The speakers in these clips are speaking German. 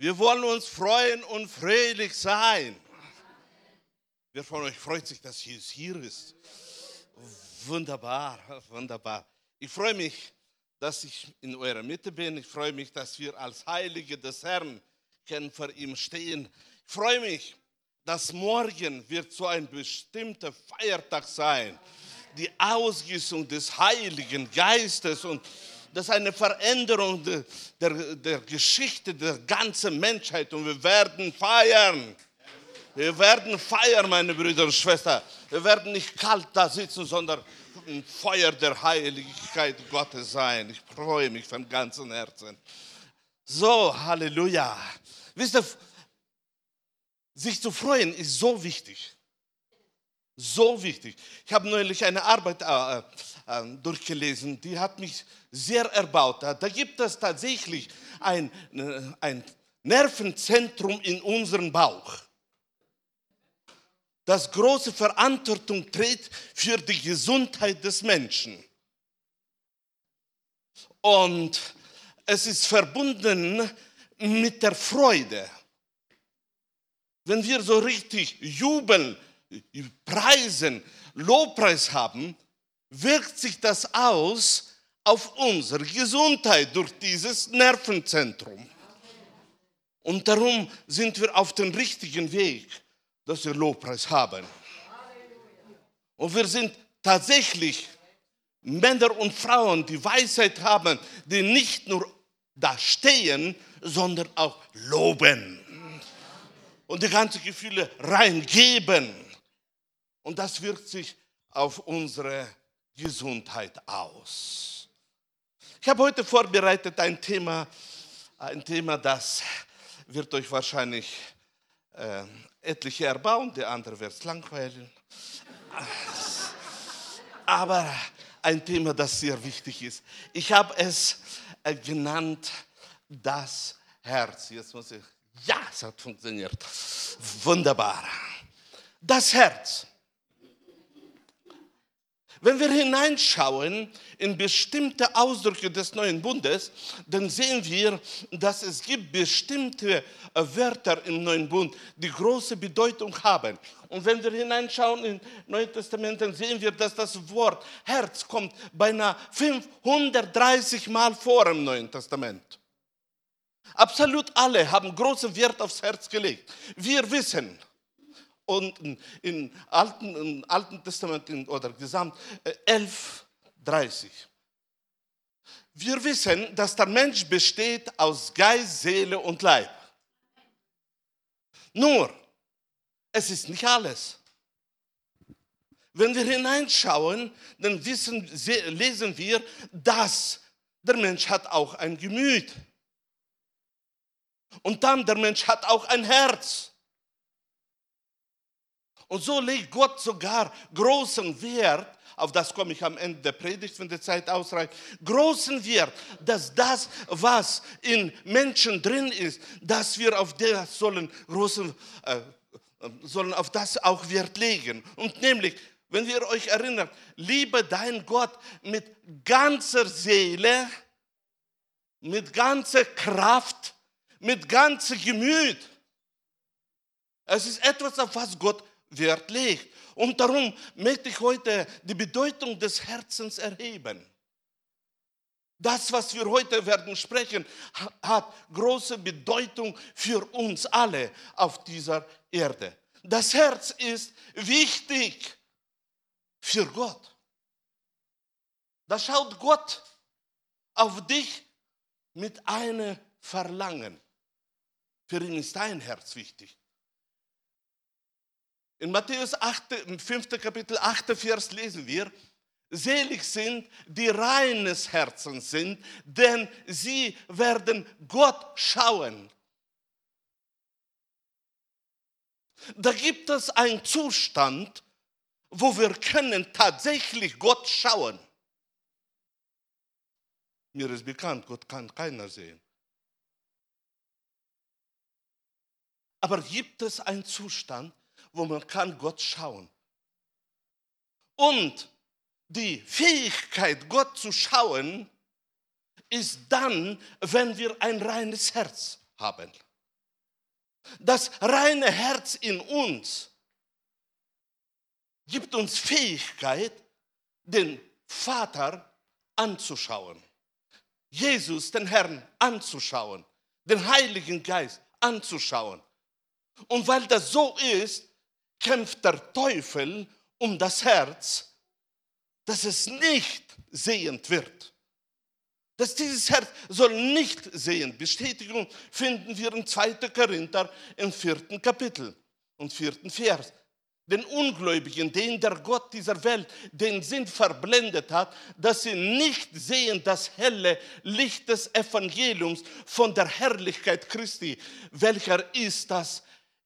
Wir wollen uns freuen und fröhlich sein. Wer von euch freut sich, dass Jesus hier ist? Wunderbar, wunderbar. Ich freue mich, dass ich in eurer Mitte bin. Ich freue mich, dass wir als Heilige des Herrn können vor ihm stehen. Ich freue mich, dass morgen wird so ein bestimmter Feiertag sein. Die Ausgießung des Heiligen Geistes und das ist eine Veränderung der, der, der Geschichte der ganzen Menschheit und wir werden feiern. Wir werden feiern, meine Brüder und Schwestern. Wir werden nicht kalt da sitzen, sondern im Feuer der Heiligkeit Gottes sein. Ich freue mich von ganzem Herzen. So, Halleluja. Wisst ihr, sich zu freuen ist so wichtig. So wichtig. Ich habe neulich eine Arbeit äh, äh, durchgelesen, die hat mich sehr erbaut. Da gibt es tatsächlich ein, äh, ein Nervenzentrum in unserem Bauch, das große Verantwortung trägt für die Gesundheit des Menschen. Und es ist verbunden mit der Freude. Wenn wir so richtig jubeln, preisen, Lobpreis haben, wirkt sich das aus auf unsere Gesundheit durch dieses Nervenzentrum. Und darum sind wir auf dem richtigen Weg, dass wir Lobpreis haben. Und wir sind tatsächlich Männer und Frauen, die Weisheit haben, die nicht nur da stehen, sondern auch loben. Und die ganzen Gefühle reingeben. Und das wirkt sich auf unsere Gesundheit aus. Ich habe heute vorbereitet ein Thema, ein Thema, das wird euch wahrscheinlich äh, etliche erbauen, der andere wird es langweilen. Aber ein Thema, das sehr wichtig ist. Ich habe es äh, genannt, das Herz. Jetzt muss ich, ja, es hat funktioniert. Wunderbar. Das Herz. Wenn wir hineinschauen in bestimmte Ausdrücke des neuen Bundes, dann sehen wir, dass es gibt bestimmte äh, Wörter im neuen Bund, die große Bedeutung haben. Und wenn wir hineinschauen im Neuen Testament, dann sehen wir, dass das Wort Herz kommt beinahe 530 Mal vor im Neuen Testament. Absolut alle haben großen Wert aufs Herz gelegt. Wir wissen, und im Alten, im Alten Testament oder Gesamt 11.30. Äh, Wir wissen, dass der Mensch besteht aus Geist, Seele und Leib. Nur, es ist nicht alles. Wenn wir hineinschauen, dann wissen, lesen wir, dass der Mensch hat auch ein Gemüt. Und dann der Mensch hat auch ein Herz. Und so legt Gott sogar großen Wert, auf das komme ich am Ende der Predigt, wenn die Zeit ausreicht, großen Wert, dass das, was in Menschen drin ist, dass wir auf das sollen großen, äh, sollen auf das auch Wert legen. Und nämlich, wenn ihr euch erinnert, liebe dein Gott mit ganzer Seele, mit ganzer Kraft, mit ganzem Gemüt. Es ist etwas, auf was Gott Wert legt. Und darum möchte ich heute die Bedeutung des Herzens erheben. Das, was wir heute werden sprechen, hat große Bedeutung für uns alle auf dieser Erde. Das Herz ist wichtig für Gott. Da schaut Gott auf dich mit einem Verlangen. Für ihn ist dein Herz wichtig. In Matthäus 8, 5. Kapitel 8. Vers lesen wir, Selig sind, die reines Herzen sind, denn sie werden Gott schauen. Da gibt es einen Zustand, wo wir können tatsächlich Gott schauen. Mir ist bekannt, Gott kann keiner sehen. Aber gibt es einen Zustand, wo man kann Gott schauen. Und die Fähigkeit, Gott zu schauen, ist dann, wenn wir ein reines Herz haben. Das reine Herz in uns gibt uns Fähigkeit, den Vater anzuschauen. Jesus, den Herrn, anzuschauen. Den Heiligen Geist anzuschauen. Und weil das so ist, kämpft der Teufel um das Herz, dass es nicht sehend wird. Dass dieses Herz soll nicht sehen. Bestätigung finden wir in 2. Korinther im vierten Kapitel und vierten Vers. Den Ungläubigen, denen der Gott dieser Welt den Sinn verblendet hat, dass sie nicht sehen das helle Licht des Evangeliums von der Herrlichkeit Christi, welcher ist das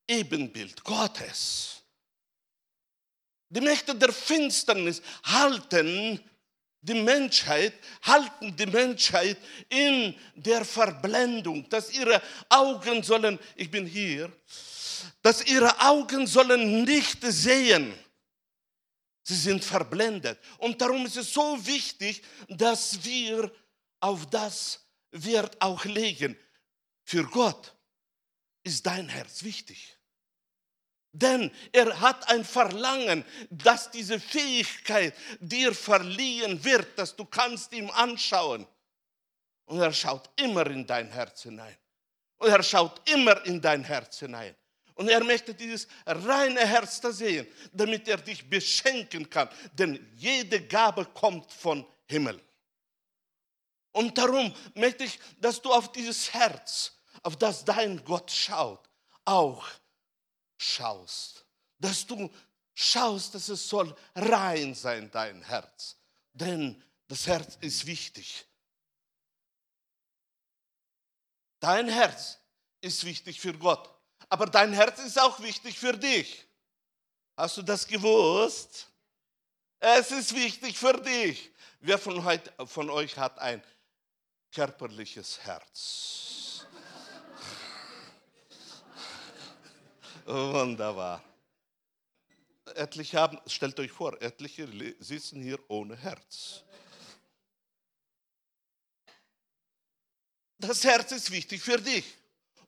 Ebenbild Gottes. Die Mächte der Finsternis halten die Menschheit, halten die Menschheit in der Verblendung, dass ihre Augen sollen, ich bin hier, dass ihre Augen sollen nicht sehen. Sie sind verblendet. Und darum ist es so wichtig, dass wir auf das Wert auch legen. Für Gott ist dein Herz wichtig. Denn er hat ein Verlangen, dass diese Fähigkeit dir verliehen wird, dass du kannst ihm anschauen. Und er schaut immer in dein Herz hinein. Und er schaut immer in dein Herz hinein. Und er möchte dieses reine Herz da sehen, damit er dich beschenken kann. Denn jede Gabe kommt von Himmel. Und darum möchte ich, dass du auf dieses Herz, auf das dein Gott schaut, auch schaust. Dass du schaust, dass es soll rein sein, dein Herz. Denn das Herz ist wichtig. Dein Herz ist wichtig für Gott. Aber dein Herz ist auch wichtig für dich. Hast du das gewusst? Es ist wichtig für dich. Wer von, heute, von euch hat ein körperliches Herz? Wunderbar. Etliche haben, stellt euch vor, etliche sitzen hier ohne Herz. Das Herz ist wichtig für dich.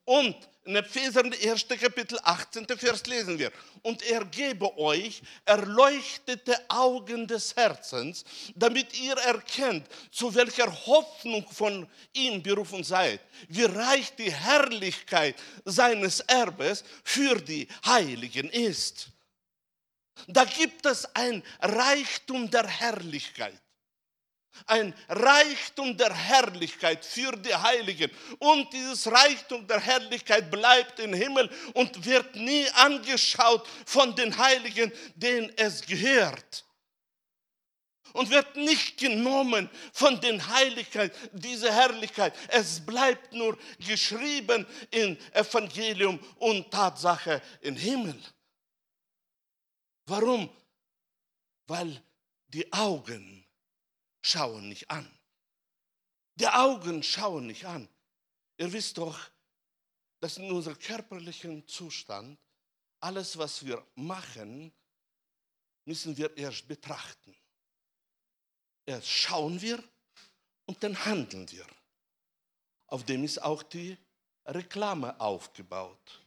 Und in Epheser 1. Kapitel 18. Vers lesen wir. Und er gebe euch erleuchtete Augen des Herzens, damit ihr erkennt, zu welcher Hoffnung von ihm berufen seid, wie reich die Herrlichkeit seines Erbes für die Heiligen ist. Da gibt es ein Reichtum der Herrlichkeit ein Reichtum der Herrlichkeit für die Heiligen. Und dieses Reichtum der Herrlichkeit bleibt im Himmel und wird nie angeschaut von den Heiligen, denen es gehört. Und wird nicht genommen von den Heiligkeit, diese Herrlichkeit. Es bleibt nur geschrieben in Evangelium und Tatsache im Himmel. Warum? Weil die Augen schauen nicht an. Die Augen schauen nicht an. Ihr wisst doch, dass in unserem körperlichen Zustand alles, was wir machen, müssen wir erst betrachten. Erst schauen wir und dann handeln wir. Auf dem ist auch die Reklame aufgebaut.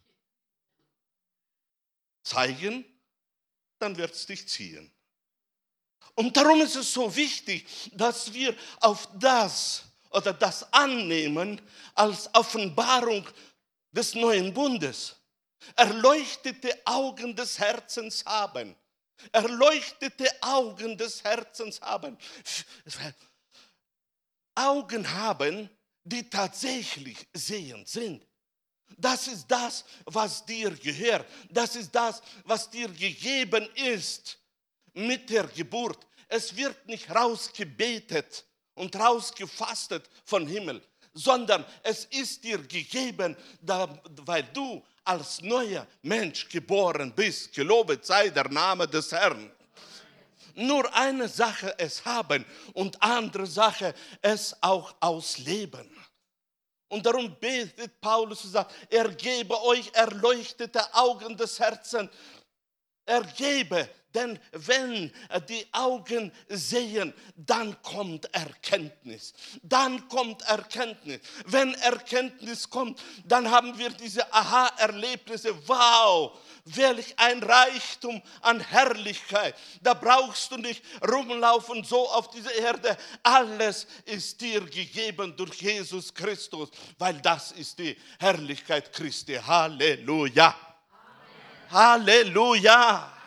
Zeigen, dann wird es dich ziehen. Und darum ist es so wichtig, dass wir auf das oder das annehmen als Offenbarung des neuen Bundes. Erleuchtete Augen des Herzens haben. Erleuchtete Augen des Herzens haben. Augen haben, die tatsächlich sehend sind. Das ist das, was dir gehört. Das ist das, was dir gegeben ist mit der Geburt. Es wird nicht rausgebetet und rausgefastet von Himmel, sondern es ist dir gegeben, weil du als neuer Mensch geboren bist. Gelobet sei der Name des Herrn. Nur eine Sache es haben und andere Sache es auch ausleben. Und darum betet Paulus und sagt, er gebe euch erleuchtete Augen des Herzens, ergebe, denn wenn die Augen sehen, dann kommt Erkenntnis. Dann kommt Erkenntnis. Wenn Erkenntnis kommt, dann haben wir diese Aha-Erlebnisse. Wow, welch ein Reichtum an Herrlichkeit. Da brauchst du nicht rumlaufen so auf dieser Erde. Alles ist dir gegeben durch Jesus Christus, weil das ist die Herrlichkeit Christi. Halleluja. Amen. Halleluja.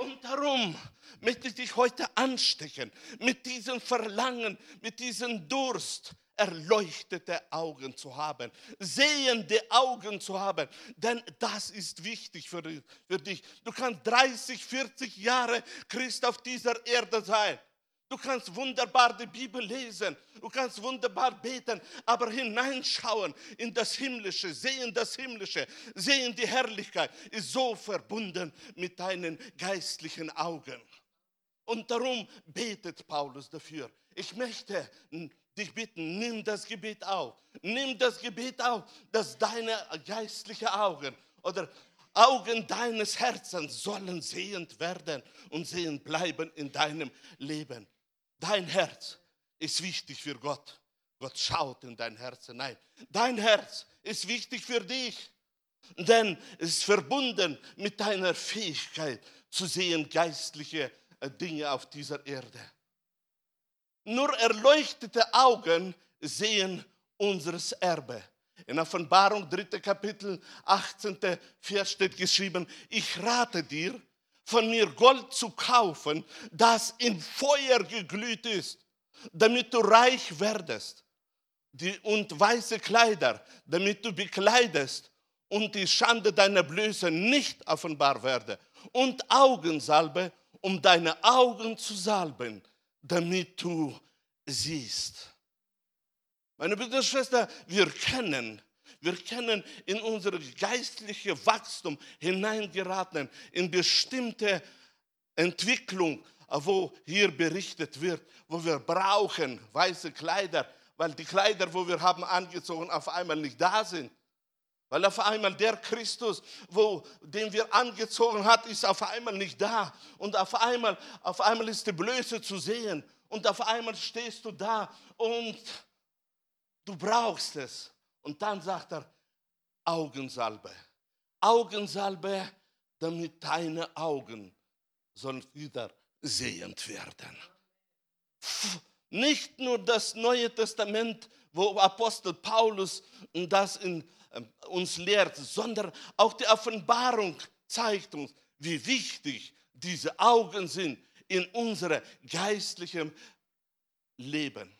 Und darum möchte ich dich heute anstecken mit diesem Verlangen, mit diesem Durst, erleuchtete Augen zu haben, sehende Augen zu haben, denn das ist wichtig für, für dich. Du kannst 30, 40 Jahre Christ auf dieser Erde sein. Du kannst wunderbar die Bibel lesen, du kannst wunderbar beten, aber hineinschauen in das Himmlische, sehen das Himmlische, sehen die Herrlichkeit, ist so verbunden mit deinen geistlichen Augen. Und darum betet Paulus dafür. Ich möchte dich bitten, nimm das Gebet auf. Nimm das Gebet auf, dass deine geistlichen Augen oder Augen deines Herzens sollen sehend werden und sehend bleiben in deinem Leben. Dein Herz ist wichtig für Gott. Gott schaut in dein Herz hinein. Dein Herz ist wichtig für dich, denn es ist verbunden mit deiner Fähigkeit zu sehen geistliche äh, Dinge auf dieser Erde. Nur erleuchtete Augen sehen unseres Erbe. In Offenbarung 3. Kapitel 18. Vers steht geschrieben, ich rate dir, von mir Gold zu kaufen, das in Feuer geglüht ist, damit du reich werdest. Die, und weiße Kleider, damit du bekleidest und die Schande deiner Blöße nicht offenbar werde. Und Augensalbe, um deine Augen zu salben, damit du siehst. Meine Brüder Schwester, wir kennen wir können in unser geistliches Wachstum hineingeraten, in bestimmte Entwicklung, wo hier berichtet wird, wo wir brauchen weiße Kleider, weil die Kleider, wo wir haben angezogen, auf einmal nicht da sind. Weil auf einmal der Christus, wo, den wir angezogen hat, ist auf einmal nicht da. Und auf einmal, auf einmal ist die Blöße zu sehen. Und auf einmal stehst du da und du brauchst es. Und dann sagt er, Augensalbe. Augensalbe, damit deine Augen sollen wieder sehend werden. Nicht nur das Neue Testament, wo Apostel Paulus das in, äh, uns lehrt, sondern auch die Offenbarung zeigt uns, wie wichtig diese Augen sind in unserem geistlichen Leben.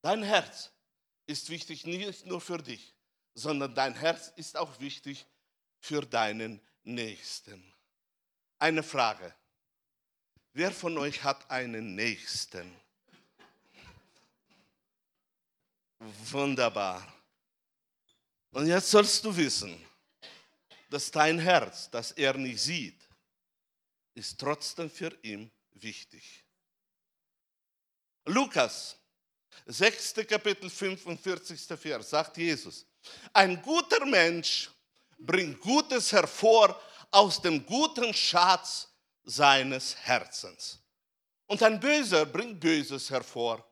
Dein Herz ist wichtig nicht nur für dich, sondern dein Herz ist auch wichtig für deinen Nächsten. Eine Frage. Wer von euch hat einen Nächsten? Wunderbar. Und jetzt sollst du wissen, dass dein Herz, das er nicht sieht, ist trotzdem für ihn wichtig. Lukas 6. Kapitel 45. Vers sagt Jesus, ein guter Mensch bringt Gutes hervor aus dem guten Schatz seines Herzens. Und ein Böser bringt Böses hervor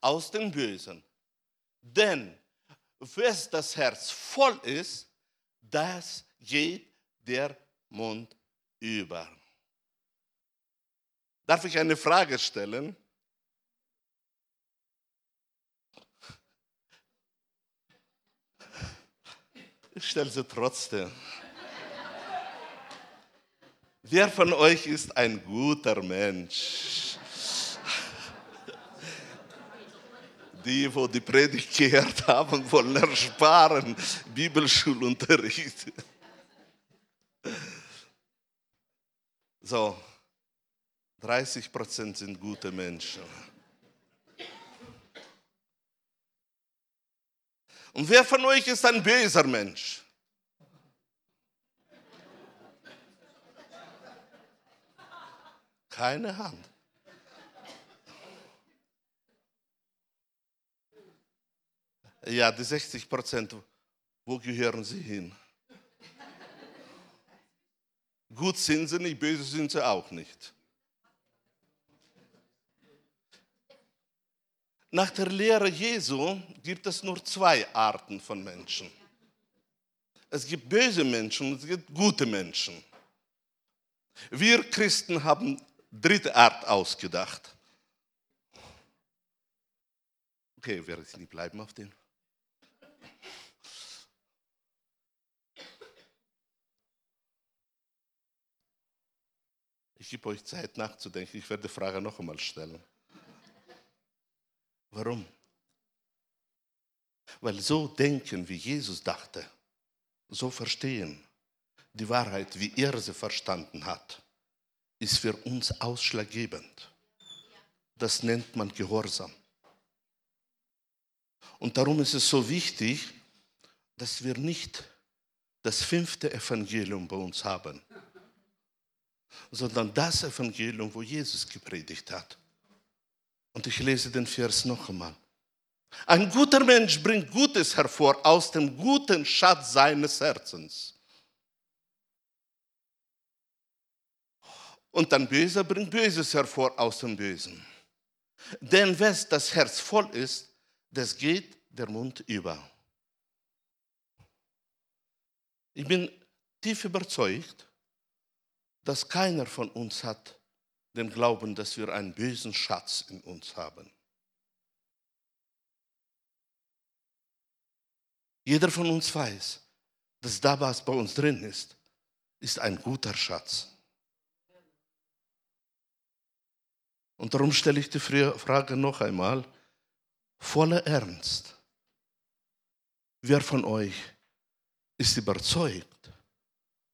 aus dem Bösen. Denn wes das Herz voll ist, das geht der Mund über. Darf ich eine Frage stellen? Ich stelle sie trotzdem. Wer von euch ist ein guter Mensch? Die, wo die Predigt gehört haben, wollen ersparen Bibelschulunterricht. So, 30 Prozent sind gute Menschen. Und wer von euch ist ein böser Mensch? Keine Hand. Ja, die 60 Prozent, wo gehören sie hin? gut sind sie nicht, böse sind sie auch nicht. Nach der Lehre Jesu gibt es nur zwei Arten von Menschen. Es gibt böse Menschen und es gibt gute Menschen. Wir Christen haben dritte Art ausgedacht. Okay, werde ich nicht bleiben auf den. Ich gebe euch Zeit nachzudenken. Ich werde die Frage noch einmal stellen. Warum? Weil so denken, wie Jesus dachte, so verstehen, die Wahrheit, wie er sie verstanden hat, ist für uns ausschlaggebend. Das nennt man Gehorsam. Und darum ist es so wichtig, dass wir nicht das fünfte Evangelium bei uns haben, sondern das Evangelium, wo Jesus gepredigt hat. Und ich lese den Vers noch einmal. Ein guter Mensch bringt Gutes hervor aus dem guten Schatz seines Herzens. Und ein Böser bringt Böses hervor aus dem Bösen. Denn wenn das Herz voll ist, das geht der Mund über. Ich bin tief überzeugt, dass keiner von uns hat den Glauben, dass wir einen bösen Schatz in uns haben. Jeder von uns weiß, dass da, was bei uns drin ist, ist ein guter Schatz. Und darum stelle ich die Frage noch einmal, voller Ernst. Wer von euch ist überzeugt,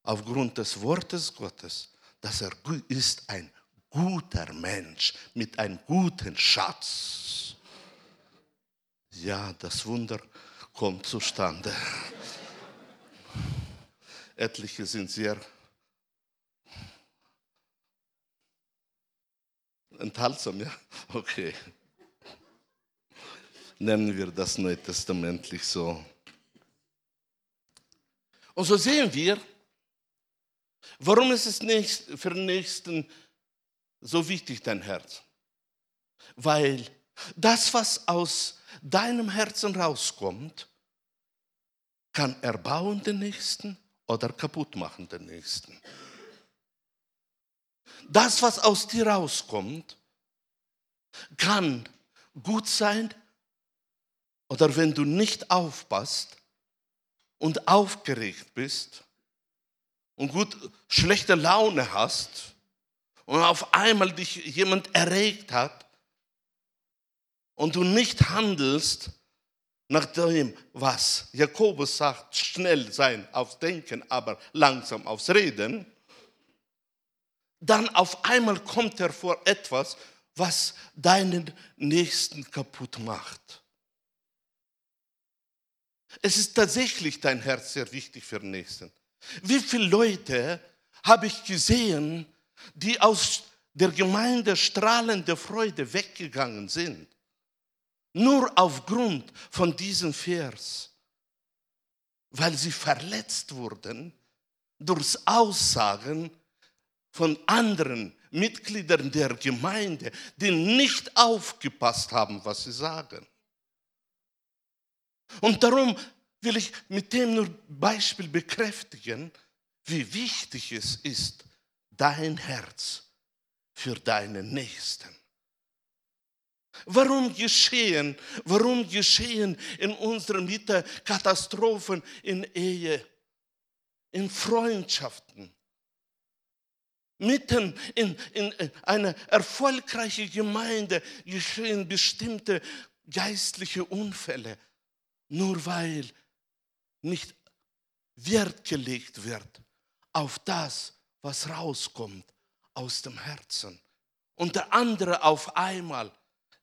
aufgrund des Wortes Gottes, dass er ist ein guter Mensch mit einem guten Schatz? Ja, das Wunder kommt zustande. Etliche sind sehr enthaltsam, ja? Okay. Nennen wir das neutestamentlich so. Und so sehen wir, warum ist es nicht für den Nächsten so wichtig, dein Herz? Weil das, was aus deinem Herzen rauskommt, kann erbauen den Nächsten oder kaputt machen den Nächsten. Das, was aus dir rauskommt, kann gut sein oder wenn du nicht aufpasst, und aufgeregt bist und gut schlechte Laune hast und auf einmal dich jemand erregt hat und du nicht handelst nach dem, was Jakobus sagt, schnell sein aufs Denken, aber langsam aufs Reden, dann auf einmal kommt hervor etwas, was deinen Nächsten kaputt macht. Es ist tatsächlich dein Herz sehr wichtig für den Nächsten. Wie viele Leute habe ich gesehen, die aus der Gemeinde strahlende Freude weggegangen sind? Nur aufgrund von diesem Vers, weil sie verletzt wurden durch Aussagen von anderen Mitgliedern der Gemeinde, die nicht aufgepasst haben, was sie sagen. Und darum will ich mit dem nur Beispiel bekräftigen, wie wichtig es ist, dein Herz für deinen Nächsten. Warum geschehen, warum geschehen in unserer Mitte Katastrophen in Ehe, in Freundschaften? Mitten in, in, in einer erfolgreichen Gemeinde geschehen bestimmte geistliche Unfälle nur weil nicht Wert gelegt wird auf das, was rauskommt aus dem Herzen. Und der andere auf einmal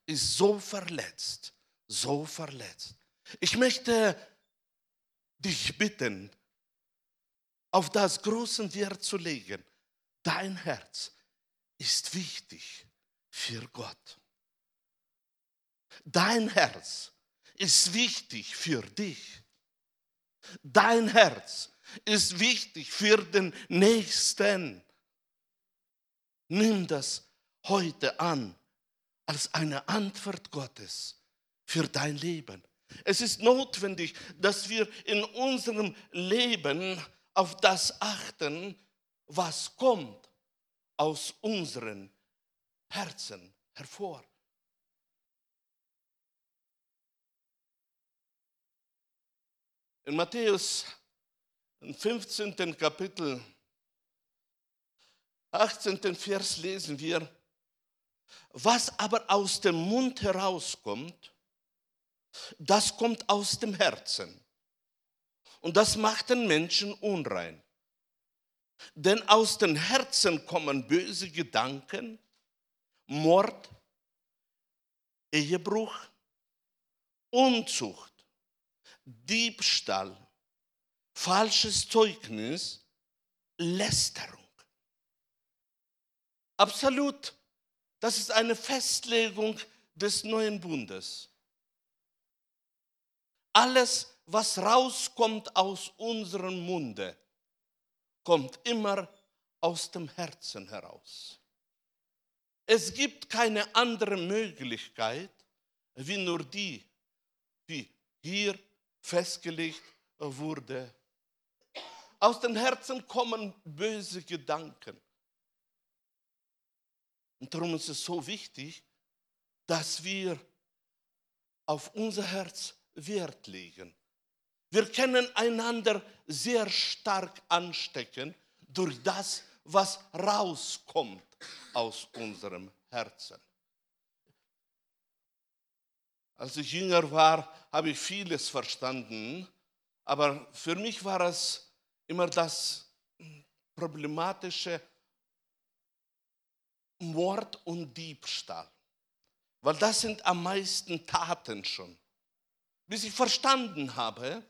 ist so verletzt, so verletzt. Ich möchte dich bitten, auf das großen Wert zu legen. Dein Herz ist wichtig für Gott. Dein Herz ist wichtig für dich. Dein Herz ist wichtig für den Nächsten. Nimm das heute an als eine Antwort Gottes für dein Leben. Es ist notwendig, dass wir in unserem Leben auf das achten, was kommt aus unseren Herzen hervor. In Matthäus im 15. Kapitel, 18. Vers lesen wir, was aber aus dem Mund herauskommt, das kommt aus dem Herzen. Und das macht den Menschen unrein. Denn aus den Herzen kommen böse Gedanken, Mord, Ehebruch, Unzucht, Diebstahl, falsches Zeugnis, Lästerung. Absolut, das ist eine Festlegung des neuen Bundes. Alles, was rauskommt aus unserem Munde, kommt immer aus dem Herzen heraus. Es gibt keine andere Möglichkeit, wie nur die, die hier festgelegt wurde. Aus den Herzen kommen böse Gedanken. Und darum ist es so wichtig, dass wir auf unser Herz Wert legen. Wir können einander sehr stark anstecken durch das, was rauskommt aus unserem Herzen. Als ich jünger war, habe ich vieles verstanden, aber für mich war es immer das problematische Mord und Diebstahl, weil das sind am meisten Taten schon. Bis ich verstanden habe,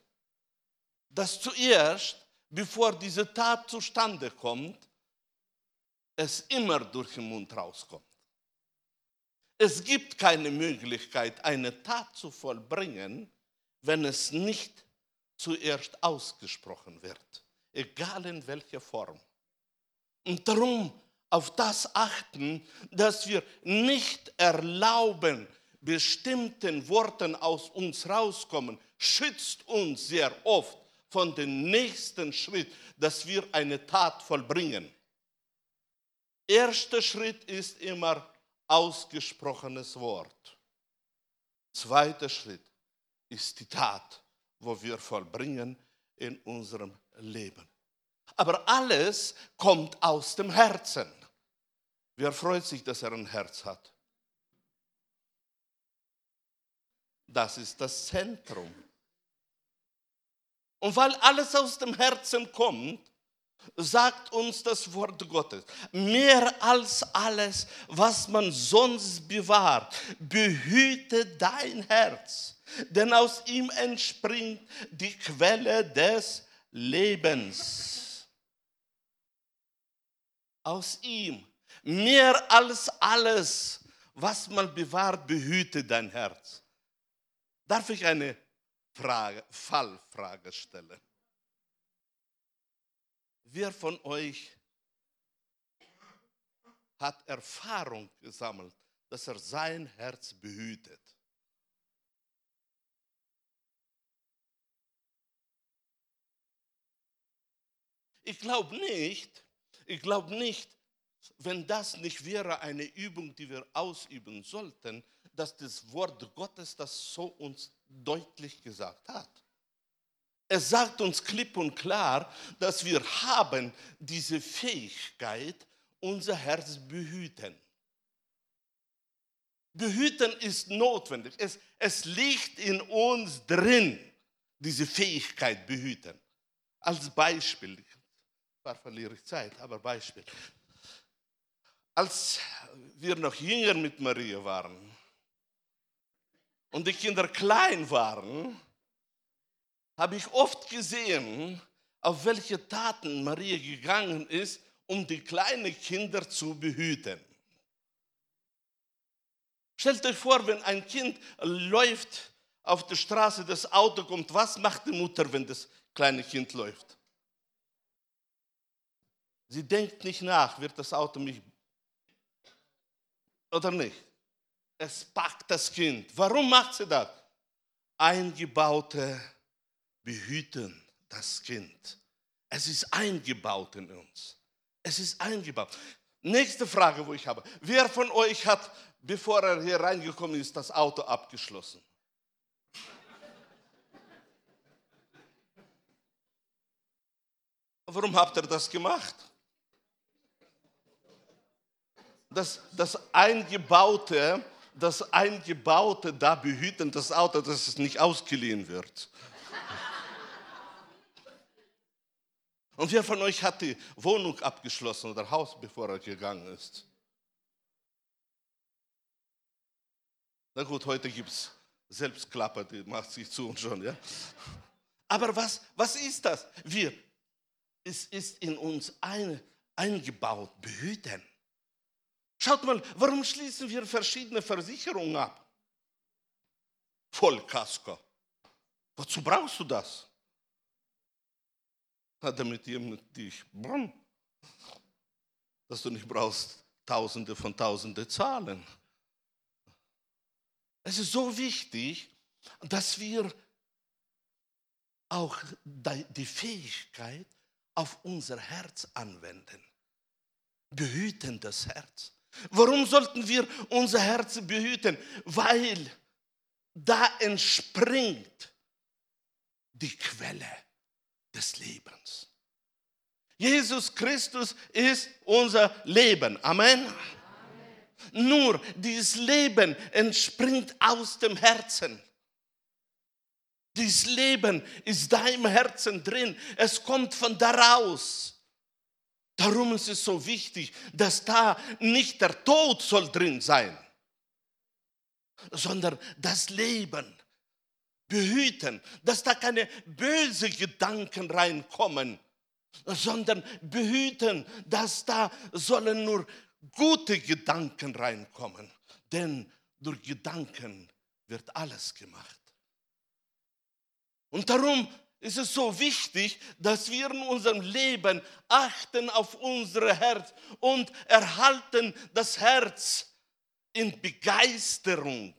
dass zuerst, bevor diese Tat zustande kommt, es immer durch den Mund rauskommt. Es gibt keine Möglichkeit, eine Tat zu vollbringen, wenn es nicht zuerst ausgesprochen wird, egal in welcher Form. Und darum auf das achten, dass wir nicht erlauben, bestimmten Worten aus uns rauskommen, schützt uns sehr oft von dem nächsten Schritt, dass wir eine Tat vollbringen. Erster Schritt ist immer ausgesprochenes Wort. Zweiter Schritt ist die Tat, wo wir vollbringen in unserem Leben. Aber alles kommt aus dem Herzen. Wer freut sich, dass er ein Herz hat? Das ist das Zentrum. Und weil alles aus dem Herzen kommt, sagt uns das Wort Gottes, mehr als alles, was man sonst bewahrt, behüte dein Herz, denn aus ihm entspringt die Quelle des Lebens. Aus ihm, mehr als alles, was man bewahrt, behüte dein Herz. Darf ich eine Frage, Fallfrage stellen? Wer von euch hat Erfahrung gesammelt, dass er sein Herz behütet? Ich glaube nicht, ich glaube nicht, wenn das nicht wäre eine Übung, die wir ausüben sollten, dass das Wort Gottes das so uns deutlich gesagt hat. Es sagt uns klipp und klar, dass wir haben diese Fähigkeit, unser Herz behüten. Behüten ist notwendig. Es, es liegt in uns drin, diese Fähigkeit behüten. Als Beispiel, war verliere ich Zeit, aber Beispiel. Als wir noch jünger mit Maria waren und die Kinder klein waren, habe ich oft gesehen, auf welche Taten Maria gegangen ist, um die kleinen Kinder zu behüten. Stellt euch vor, wenn ein Kind läuft auf der Straße, das Auto kommt, was macht die Mutter, wenn das kleine Kind läuft? Sie denkt nicht nach, wird das Auto mich oder nicht. Es packt das Kind. Warum macht sie das? Eingebaute behüten das Kind. Es ist eingebaut in uns. Es ist eingebaut. Nächste Frage, wo ich habe. Wer von euch hat, bevor er hier reingekommen ist, das Auto abgeschlossen? Warum habt ihr das gemacht? Das, das Eingebaute, das Eingebaute da behüten das Auto, dass es nicht ausgeliehen wird. Und wer von euch hat die Wohnung abgeschlossen oder Haus, bevor er gegangen ist? Na gut, heute gibt es Selbstklapper, die macht sich zu und schon, ja. Aber was, was ist das? Wir, es ist in uns ein, eingebaut, behüten. Schaut mal, warum schließen wir verschiedene Versicherungen ab? Vollkasko. Wozu brauchst du das? damit jemand dich, dass du nicht brauchst Tausende von Tausende Zahlen. Es ist so wichtig, dass wir auch die Fähigkeit auf unser Herz anwenden. Behüten das Herz. Warum sollten wir unser Herz behüten? Weil da entspringt die Quelle des Lebens. Jesus Christus ist unser Leben. Amen. Amen. Nur dieses Leben entspringt aus dem Herzen. Dieses Leben ist da im Herzen drin. Es kommt von daraus. Darum ist es so wichtig, dass da nicht der Tod soll drin sein, sondern das Leben behüten, dass da keine bösen Gedanken reinkommen, sondern behüten, dass da sollen nur gute Gedanken reinkommen. Denn durch Gedanken wird alles gemacht. Und darum ist es so wichtig, dass wir in unserem Leben achten auf unser Herz und erhalten das Herz in Begeisterung.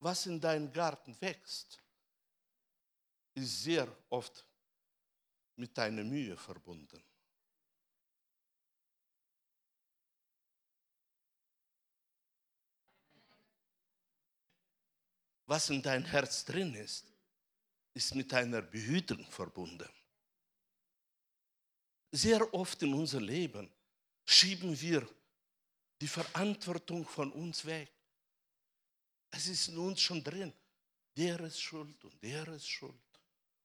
was in deinem Garten wächst, ist sehr oft mit deiner Mühe verbunden. Was in dein Herz drin ist, ist mit deiner Behütung verbunden. Sehr oft in unserem Leben schieben wir die Verantwortung von uns weg. Es ist in uns schon drin. Der ist schuld und der ist schuld.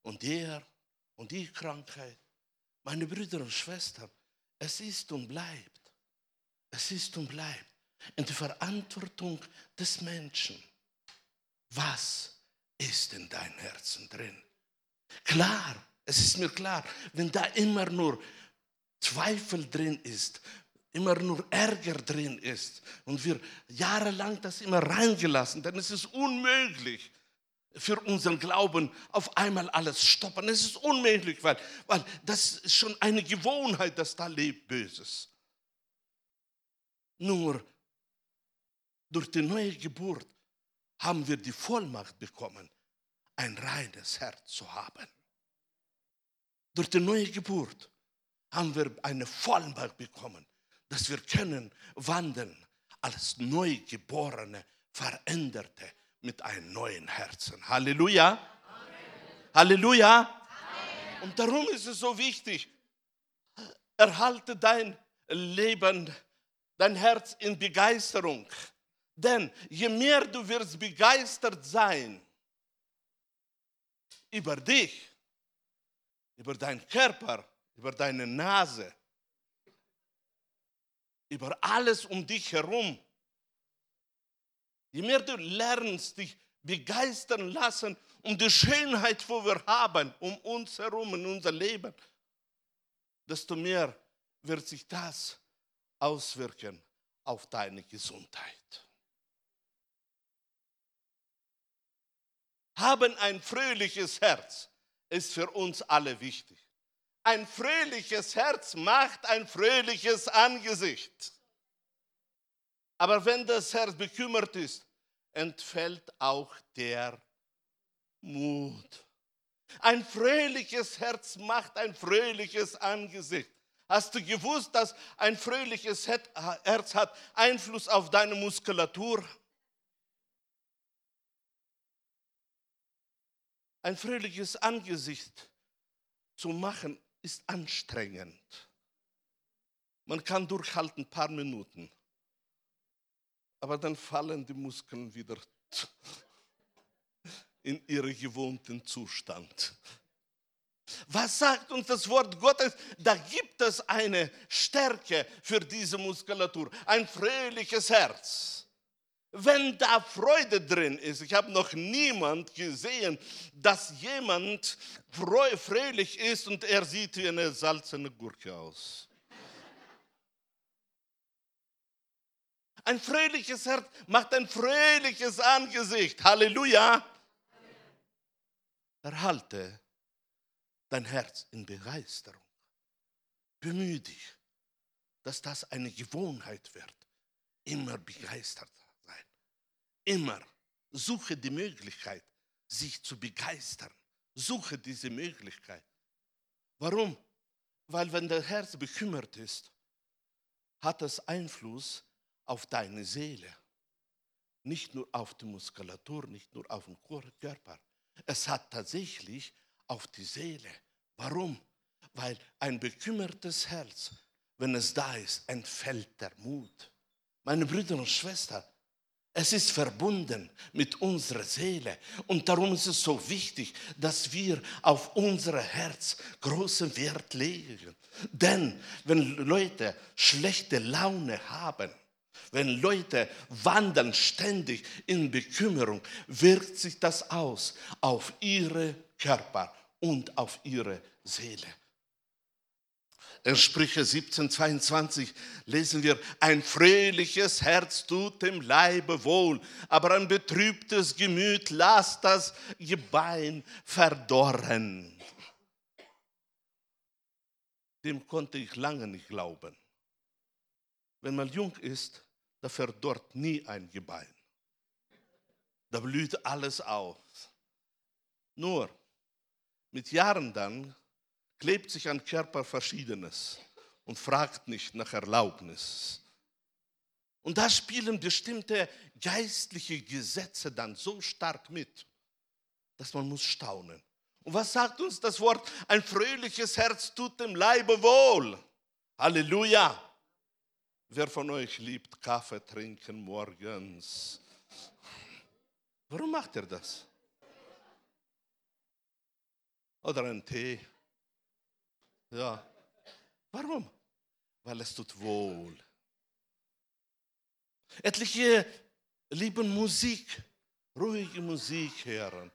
Und der und die Krankheit. Meine Brüder und Schwestern, es ist und bleibt. Es ist und bleibt in der Verantwortung des Menschen. Was ist in deinem Herzen drin? Klar, es ist mir klar, wenn da immer nur Zweifel drin ist, immer nur Ärger drin ist und wir jahrelang das immer reingelassen, dann ist es unmöglich für unseren Glauben auf einmal alles stoppen. Es ist unmöglich, weil, weil das ist schon eine Gewohnheit, dass da lebt Böses. Nur durch die neue Geburt haben wir die Vollmacht bekommen, ein reines Herz zu haben. Durch die neue Geburt haben wir eine Vollmacht bekommen, dass wir können wandeln als Neugeborene, Veränderte mit einem neuen Herzen. Halleluja. Amen. Halleluja. Amen. Und darum ist es so wichtig, erhalte dein Leben, dein Herz in Begeisterung. Denn je mehr du wirst begeistert sein über dich, über deinen Körper, über deine Nase, über alles um dich herum. Je mehr du lernst, dich begeistern lassen um die Schönheit, wo wir haben, um uns herum in unser Leben, desto mehr wird sich das auswirken auf deine Gesundheit. Haben ein fröhliches Herz, ist für uns alle wichtig. Ein fröhliches Herz macht ein fröhliches Angesicht. Aber wenn das Herz bekümmert ist, entfällt auch der Mut. Ein fröhliches Herz macht ein fröhliches Angesicht. Hast du gewusst, dass ein fröhliches Herz hat Einfluss auf deine Muskulatur? Ein fröhliches Angesicht zu machen ist anstrengend. Man kann durchhalten ein paar Minuten, aber dann fallen die Muskeln wieder in ihren gewohnten Zustand. Was sagt uns das Wort Gottes? Da gibt es eine Stärke für diese Muskulatur, ein fröhliches Herz. Wenn da Freude drin ist, ich habe noch niemand gesehen, dass jemand fröhlich ist und er sieht wie eine salzene Gurke aus. Ein fröhliches Herz macht ein fröhliches Angesicht. Halleluja. Erhalte dein Herz in Begeisterung. Bemühe dich, dass das eine Gewohnheit wird. Immer begeistert. Immer suche die Möglichkeit, sich zu begeistern. Suche diese Möglichkeit. Warum? Weil wenn der Herz bekümmert ist, hat es Einfluss auf deine Seele. Nicht nur auf die Muskulatur, nicht nur auf den Körper. Es hat tatsächlich auf die Seele. Warum? Weil ein bekümmertes Herz, wenn es da ist, entfällt der Mut. Meine Brüder und Schwestern, es ist verbunden mit unserer Seele. Und darum ist es so wichtig, dass wir auf unser Herz großen Wert legen. Denn wenn Leute schlechte Laune haben, wenn Leute wandern ständig in Bekümmerung, wirkt sich das aus auf ihre Körper und auf ihre Seele. In Sprüche 17, 22 lesen wir, ein fröhliches Herz tut dem Leibe wohl, aber ein betrübtes Gemüt lasst das Gebein verdorren. Dem konnte ich lange nicht glauben. Wenn man jung ist, da verdorrt nie ein Gebein. Da blüht alles auf. Nur mit Jahren dann klebt sich an Körper Verschiedenes und fragt nicht nach Erlaubnis. Und da spielen bestimmte geistliche Gesetze dann so stark mit, dass man muss staunen. Und was sagt uns das Wort? Ein fröhliches Herz tut dem Leibe wohl. Halleluja. Wer von euch liebt Kaffee trinken morgens? Warum macht er das? oder einen Tee. Ja. Warum? Weil es tut wohl. Etliche lieben Musik, ruhige Musik hören.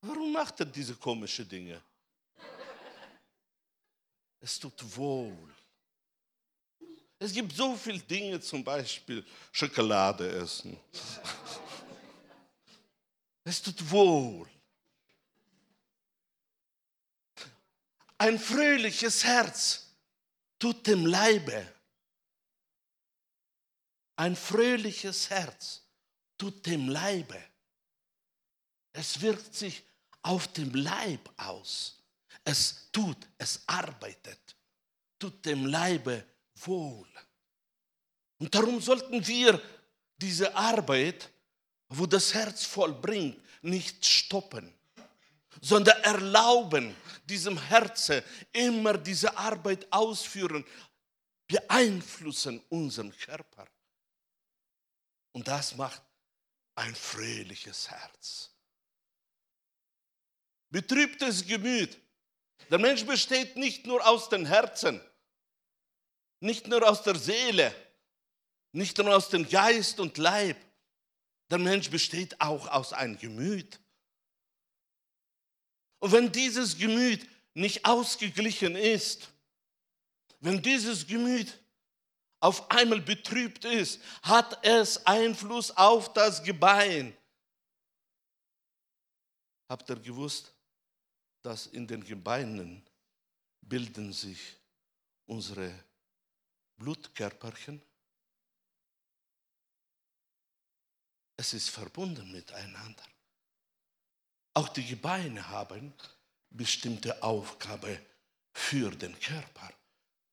Warum macht er diese komischen Dinge? Es tut wohl. Es gibt so viele Dinge, zum Beispiel Schokolade essen. Es tut wohl. Ein fröhliches Herz tut dem Leibe. Ein fröhliches Herz tut dem Leibe. Es wirkt sich auf dem Leib aus. Es tut, es arbeitet, tut dem Leibe wohl. Und darum sollten wir diese Arbeit, wo das Herz vollbringt, nicht stoppen sondern erlauben diesem Herzen immer diese Arbeit ausführen, beeinflussen unseren Körper. Und das macht ein fröhliches Herz. Betrübtes Gemüt. Der Mensch besteht nicht nur aus den Herzen, nicht nur aus der Seele, nicht nur aus dem Geist und Leib. Der Mensch besteht auch aus einem Gemüt. Und wenn dieses Gemüt nicht ausgeglichen ist, wenn dieses Gemüt auf einmal betrübt ist, hat es Einfluss auf das Gebein. Habt ihr gewusst, dass in den Gebeinen bilden sich unsere Blutkörperchen? Es ist verbunden miteinander. Auch die Gebeine haben bestimmte Aufgabe für den Körper,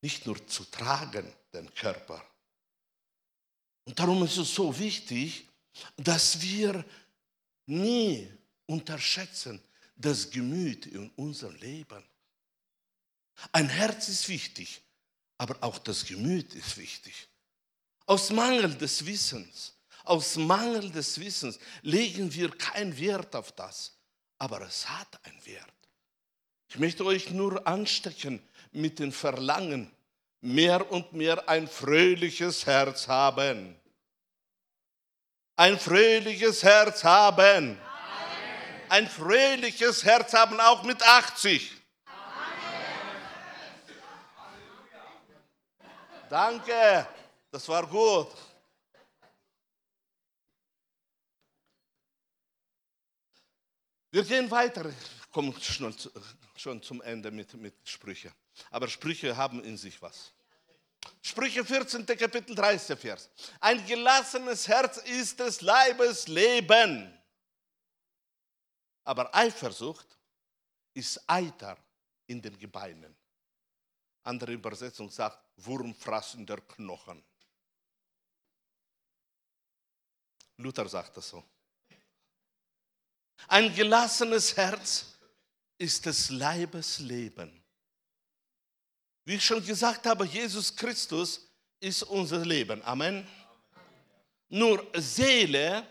nicht nur zu tragen den Körper. Und darum ist es so wichtig, dass wir nie unterschätzen das Gemüt in unserem Leben. Ein Herz ist wichtig, aber auch das Gemüt ist wichtig. Aus Mangel des Wissens, aus Mangel des Wissens legen wir keinen Wert auf das, aber es hat einen Wert. Ich möchte euch nur anstecken mit dem Verlangen, mehr und mehr ein fröhliches Herz haben. Ein fröhliches Herz haben. Amen. Ein fröhliches Herz haben, auch mit 80. Amen. Danke, das war gut. Wir gehen weiter, kommen schon, zum Ende mit, mit Sprüche. Aber Sprüche haben in sich was. Sprüche 14. Kapitel 30. Vers. Ein gelassenes Herz ist des Leibes Leben. Aber Eifersucht ist Eiter in den Gebeinen. Andere Übersetzung sagt wurmfrassender Knochen. Luther sagt das so. Ein gelassenes Herz ist des Leibes Leben. Wie ich schon gesagt habe, Jesus Christus ist unser Leben. Amen. Nur Seele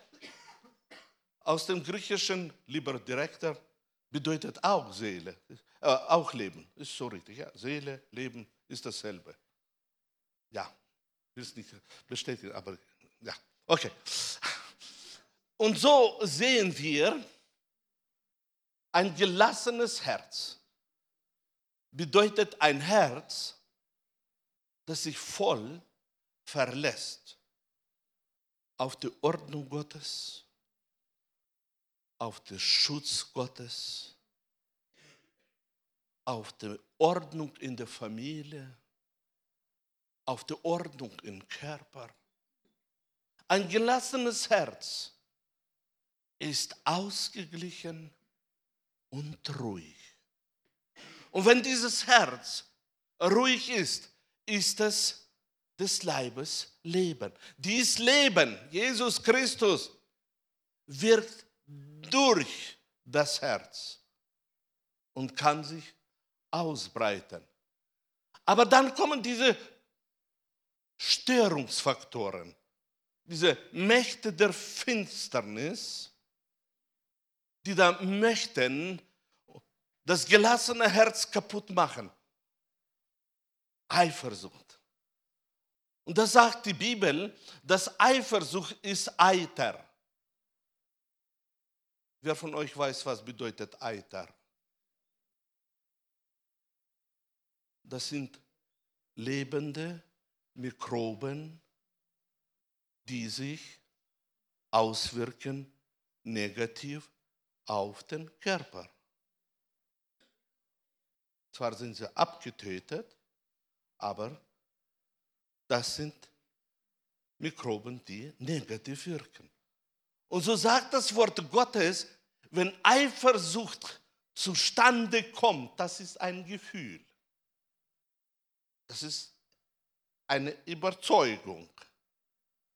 aus dem Griechischen, lieber Direktor, bedeutet auch Seele, äh, auch Leben. Ist so richtig. Ja? Seele, Leben ist dasselbe. Ja, ist nicht bestätigt, aber ja, okay. Und so sehen wir ein gelassenes Herz bedeutet ein Herz, das sich voll verlässt auf die Ordnung Gottes, auf den Schutz Gottes, auf die Ordnung in der Familie, auf die Ordnung im Körper. Ein gelassenes Herz ist ausgeglichen und ruhig. Und wenn dieses Herz ruhig ist, ist es des Leibes Leben. Dies Leben, Jesus Christus, wirkt durch das Herz und kann sich ausbreiten. Aber dann kommen diese Störungsfaktoren, diese Mächte der Finsternis, die da möchten das gelassene Herz kaputt machen. Eifersucht. Und da sagt die Bibel, dass Eifersucht ist Eiter. Wer von euch weiß, was bedeutet Eiter? Das sind lebende Mikroben, die sich auswirken negativ auf den Körper. Zwar sind sie abgetötet, aber das sind Mikroben, die negativ wirken. Und so sagt das Wort Gottes, wenn Eifersucht zustande kommt, das ist ein Gefühl. Das ist eine Überzeugung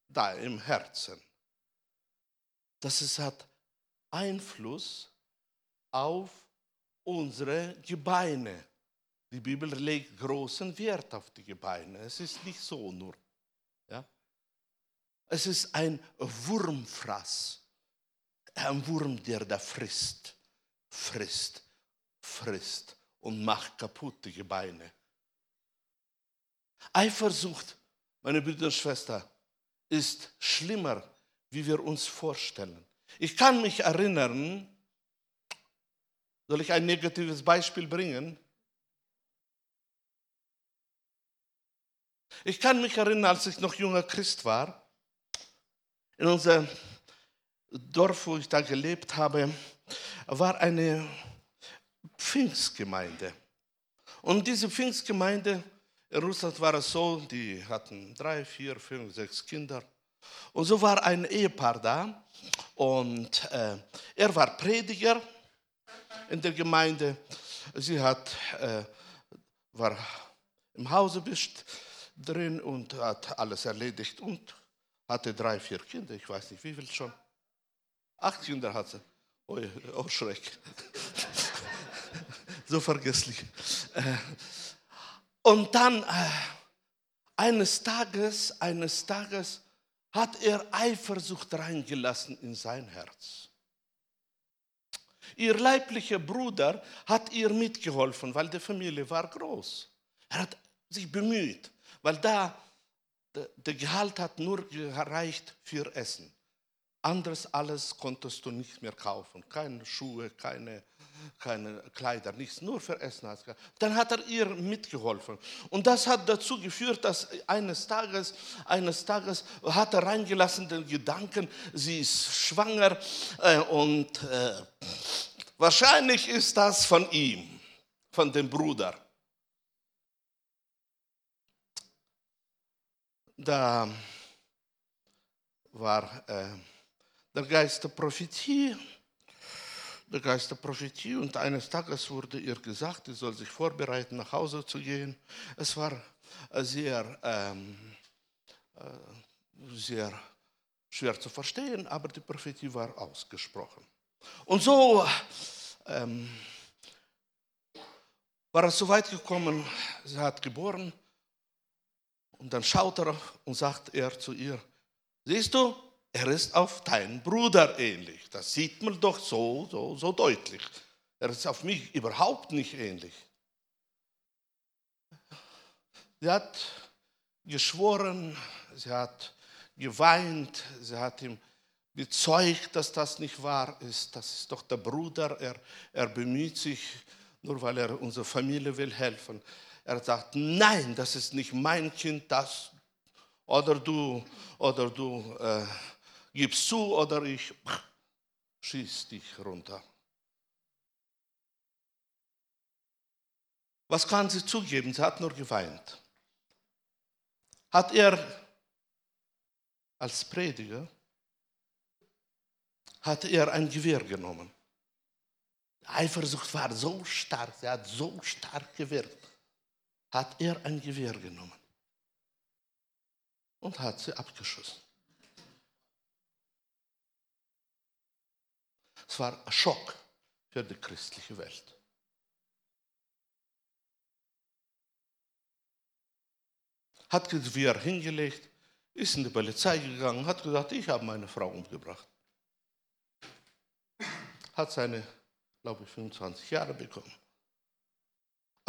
da im Herzen. Das es hat Einfluss auf unsere Gebeine. Die Bibel legt großen Wert auf die Gebeine. Es ist nicht so nur. Ja? Es ist ein Wurmfraß. Ein Wurm, der da frisst, frisst, frisst und macht kaputt die Gebeine. Eifersucht, meine Brüder und Schwestern, ist schlimmer, wie wir uns vorstellen. Ich kann mich erinnern, soll ich ein negatives Beispiel bringen? Ich kann mich erinnern, als ich noch junger Christ war, in unserem Dorf, wo ich da gelebt habe, war eine Pfingstgemeinde. Und diese Pfingstgemeinde in Russland war es so, die hatten drei, vier, fünf, sechs Kinder. Und so war ein Ehepaar da und äh, er war Prediger in der Gemeinde. Sie hat, äh, war im Hause bist drin und hat alles erledigt und hatte drei, vier Kinder, ich weiß nicht wie viel schon. Acht Kinder hat sie. Oh, oh Schreck. so vergesslich. Äh, und dann äh, eines Tages, eines Tages hat er Eifersucht reingelassen in sein Herz. Ihr leiblicher Bruder hat ihr mitgeholfen, weil die Familie war groß. Er hat sich bemüht, weil da der Gehalt hat nur gereicht für Essen. Anderes alles konntest du nicht mehr kaufen. Keine Schuhe, keine, keine Kleider, nichts, nur für Essen. Dann hat er ihr mitgeholfen. Und das hat dazu geführt, dass eines Tages, eines Tages hat er reingelassen den Gedanken, sie ist schwanger äh, und äh, wahrscheinlich ist das von ihm, von dem Bruder. Da war äh, der Geist der Prophetie. Der Geist der Prophetie und eines Tages wurde ihr gesagt, sie soll sich vorbereiten, nach Hause zu gehen. Es war sehr, ähm, äh, sehr schwer zu verstehen, aber die Prophetie war ausgesprochen. Und so ähm, war es so weit gekommen, sie hat geboren und dann schaut er und sagt er zu ihr, siehst du, er ist auf deinen Bruder ähnlich. Das sieht man doch so, so, so deutlich. Er ist auf mich überhaupt nicht ähnlich. Sie hat geschworen, sie hat geweint, sie hat ihm bezeugt, dass das nicht wahr ist. Das ist doch der Bruder, er, er bemüht sich, nur weil er unserer Familie will helfen. Er sagt, nein, das ist nicht mein Kind, das oder du, oder du äh, gibst zu oder ich schieß dich runter. Was kann sie zugeben? Sie hat nur geweint. Hat er als Prediger, hat er ein Gewehr genommen. Eifersucht war so stark, sie hat so stark gewirkt, hat er ein Gewehr genommen und hat sie abgeschossen. Es war ein Schock für die christliche Welt. Hat wir hingelegt, ist in die Polizei gegangen, hat gesagt, ich habe meine Frau umgebracht. Hat seine, glaube ich, 25 Jahre bekommen.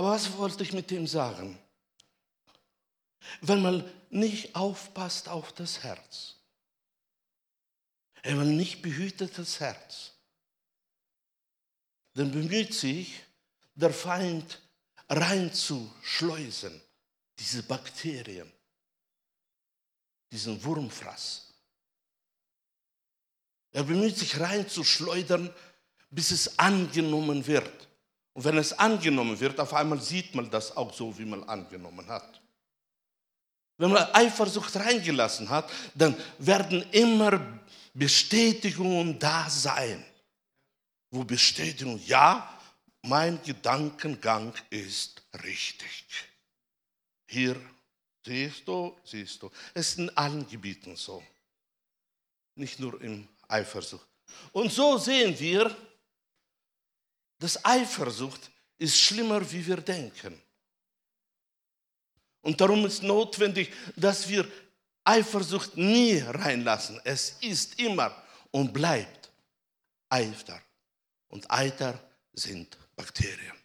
Aber was wollte ich mit dem sagen? Wenn man nicht aufpasst auf das Herz, wenn man nicht behütet das Herz, dann bemüht sich der Feind reinzuschleusen, diese Bakterien, diesen Wurmfraß. Er bemüht sich reinzuschleudern, bis es angenommen wird. Und wenn es angenommen wird, auf einmal sieht man das auch so, wie man angenommen hat. Wenn man Eifersucht reingelassen hat, dann werden immer Bestätigungen da sein wo Bestätigung, ja, mein Gedankengang ist richtig. Hier siehst du, siehst du. Es ist in allen Gebieten so. Nicht nur im Eifersucht. Und so sehen wir, dass Eifersucht ist schlimmer, wie wir denken. Und darum ist notwendig, dass wir Eifersucht nie reinlassen. Es ist immer und bleibt Eifer und Eiter sind Bakterien.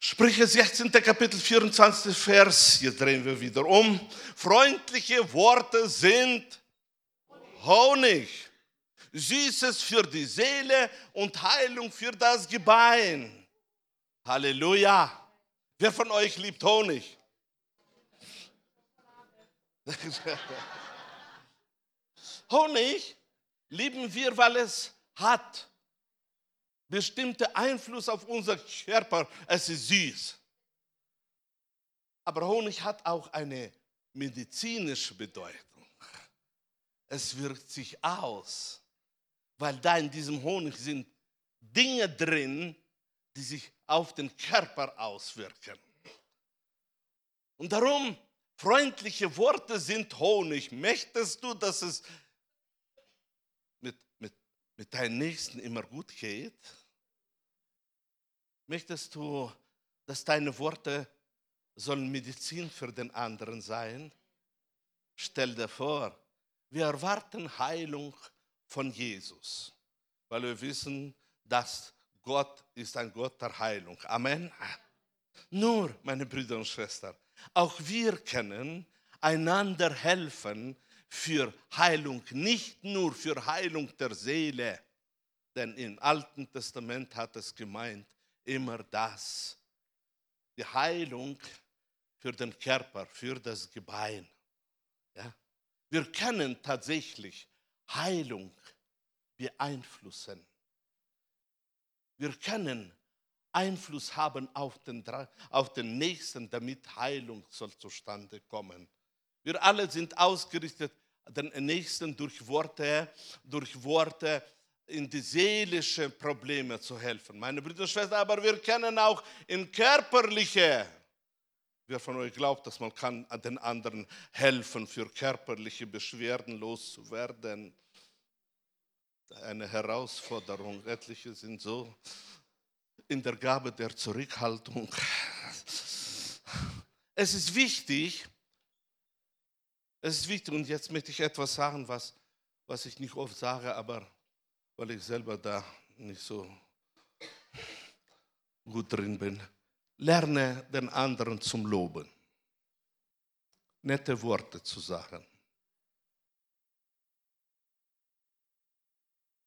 Sprüche 16. Kapitel 24. Vers, hier drehen wir wieder um. Freundliche Worte sind Honig, Süßes für die Seele und Heilung für das Gebein. Halleluja. Wer von euch liebt Honig? Honig lieben wir, weil es hat bestimmter Einfluss auf unser Körper. Es ist süß. Aber Honig hat auch eine medizinische Bedeutung. Es wirkt sich aus, weil da in diesem Honig sind Dinge drin, die sich auf den Körper auswirken. Und darum, freundliche Worte sind Honig. Möchtest du, dass es mit, mit, mit deinen Nächsten immer gut geht? Möchtest du, dass deine Worte sollen Medizin für den anderen sein? Stell dir vor, wir erwarten Heilung von Jesus, weil wir wissen, dass Gott ist ein Gott der Heilung. Amen. Nur, meine Brüder und Schwestern, auch wir können einander helfen für Heilung, nicht nur für Heilung der Seele, denn im Alten Testament hat es gemeint, immer das. Die Heilung für den Körper, für das Gebein. Ja? Wir können tatsächlich Heilung beeinflussen. Wir können Einfluss haben auf den, auf den Nächsten, damit Heilung soll zustande kommen. Wir alle sind ausgerichtet, den Nächsten durch Worte, durch Worte in die seelischen Probleme zu helfen. Meine Brüder und Schwestern, aber wir können auch in körperliche, wer von euch glaubt, dass man kann den anderen helfen, für körperliche Beschwerden loszuwerden. Eine Herausforderung. Etliche sind so in der Gabe der Zurückhaltung. Es ist wichtig, es ist wichtig, und jetzt möchte ich etwas sagen, was, was ich nicht oft sage, aber weil ich selber da nicht so gut drin bin. Lerne den anderen zum Loben. Nette Worte zu sagen.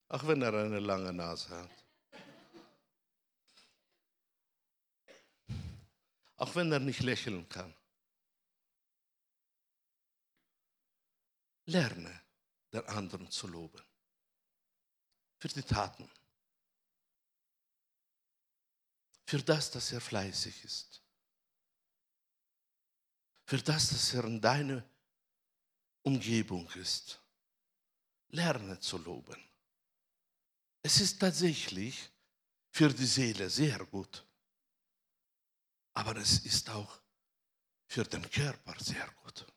Auch wenn er eine lange Nase hat. Auch wenn er nicht lächeln kann. Lerne den anderen zu loben für die Taten. Für das, dass er fleißig ist. Für das, dass er in deiner Umgebung ist. Lerne zu loben. Es ist tatsächlich für die Seele sehr gut. Aber es ist auch für den Körper sehr gut.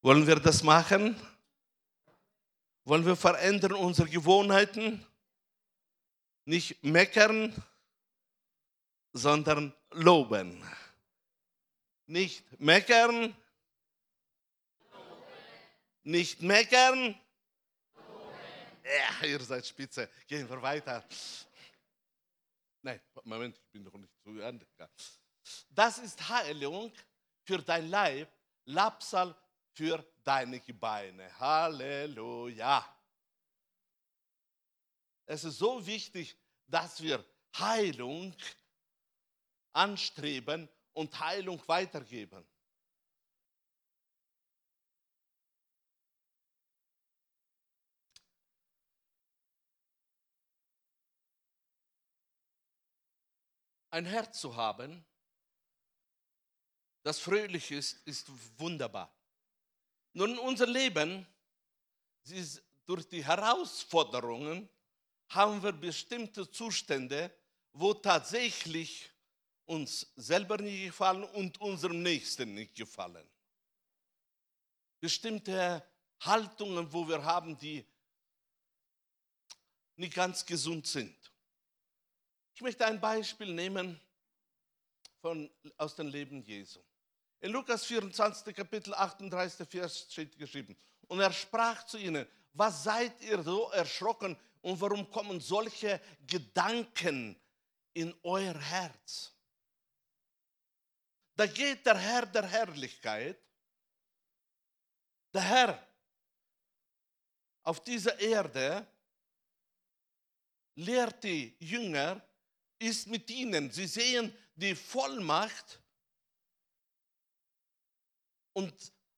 Wollen wir das machen? Wollen wir verändern unsere Gewohnheiten? Nicht meckern, sondern loben. Nicht meckern, nicht meckern. Ja, ihr seid spitze. Gehen wir weiter. Nein, Moment, ich bin noch nicht zu Ende. Das ist Heilung für dein Leib, Lapsal für deine Gebeine. Halleluja. Es ist so wichtig, dass wir Heilung anstreben und Heilung weitergeben. Ein Herz zu haben, das fröhlich ist, ist wunderbar. Nun, unser Leben, durch die Herausforderungen haben wir bestimmte Zustände, wo tatsächlich uns selber nicht gefallen und unserem Nächsten nicht gefallen. Bestimmte Haltungen, wo wir haben, die nicht ganz gesund sind. Ich möchte ein Beispiel nehmen von, aus dem Leben Jesu. In Lukas 24, Kapitel 38, Vers steht geschrieben. Und er sprach zu ihnen, was seid ihr so erschrocken und warum kommen solche Gedanken in euer Herz? Da geht der Herr der Herrlichkeit, der Herr auf dieser Erde, lehrt die Jünger, ist mit ihnen. Sie sehen die Vollmacht und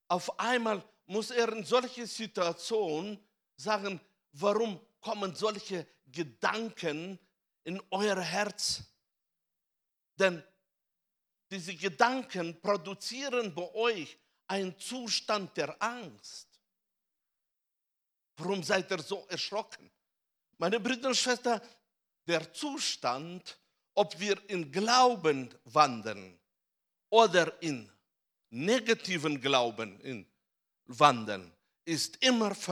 auf einmal muss er in solche Situation sagen, warum kommen solche Gedanken in euer Herz? Denn diese Gedanken produzieren bei euch einen Zustand der Angst. Warum seid ihr so erschrocken? Meine Brüder und Schwestern, der Zustand, ob wir in Glauben wandern oder in negativen Glauben wandern, ist immer